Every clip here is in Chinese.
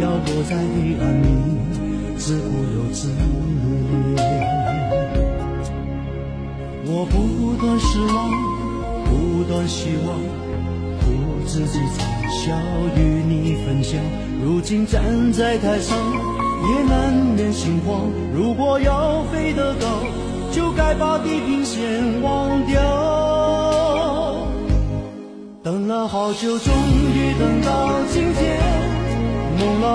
要躲在黑暗里，自顾又自怜？我不断失望，不断希望，苦自己惨笑与你分享。如今站在台上，也难免心慌。如果要飞得高，就该把地平线忘掉。等了好久，终于等到今。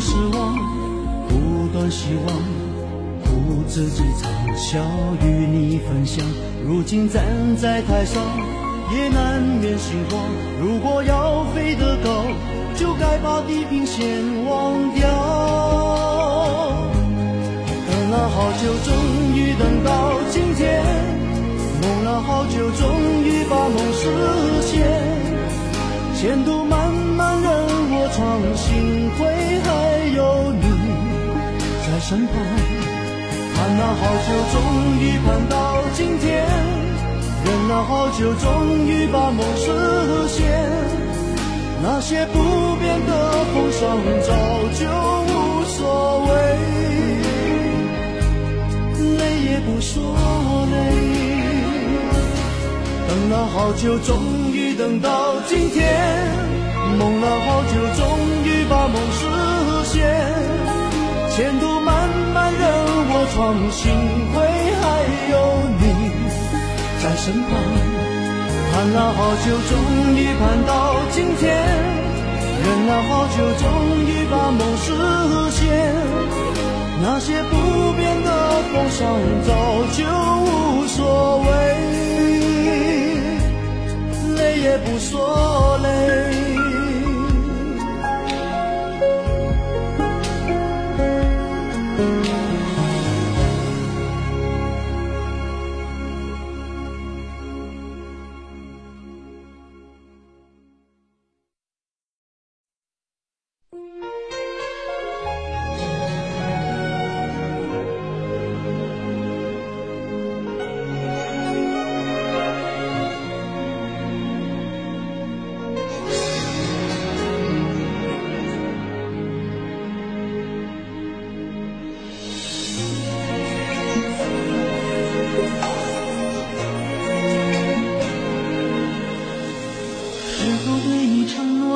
失望，不断希望，苦自己尝，笑与你分享。如今站在台上，也难免心慌。如果要飞得高，就该把地平线忘掉。等了好久，终于等到今天；梦了好久，终于把梦实现。前途身旁。盼了好久，终于盼到今天；忍了好久，终于把梦实现。那些不变的风霜，早就无所谓，累也不说累。等了好久，终于。等到今天，梦了好久，终于把梦实现。前途漫漫任我闯，幸亏还有你在身旁。盼了好久，终于盼到今天。忍了好久，终于把梦实现。那些不变的风霜，早就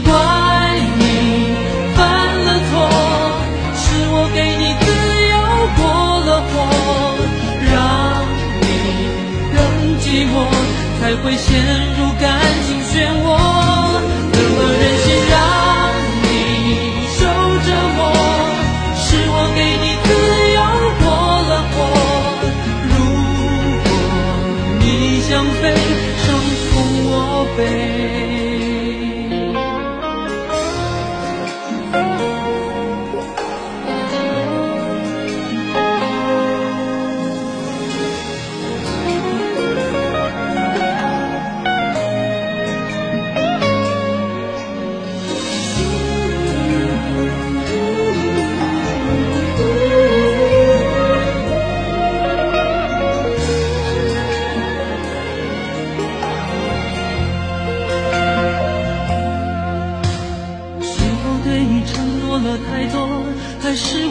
怪你犯了错是我给你自由过了火让你更寂寞才会陷入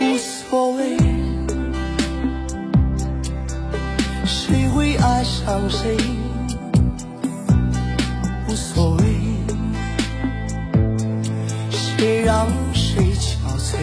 无所谓，谁会爱上谁？无所谓，谁？让谁？憔悴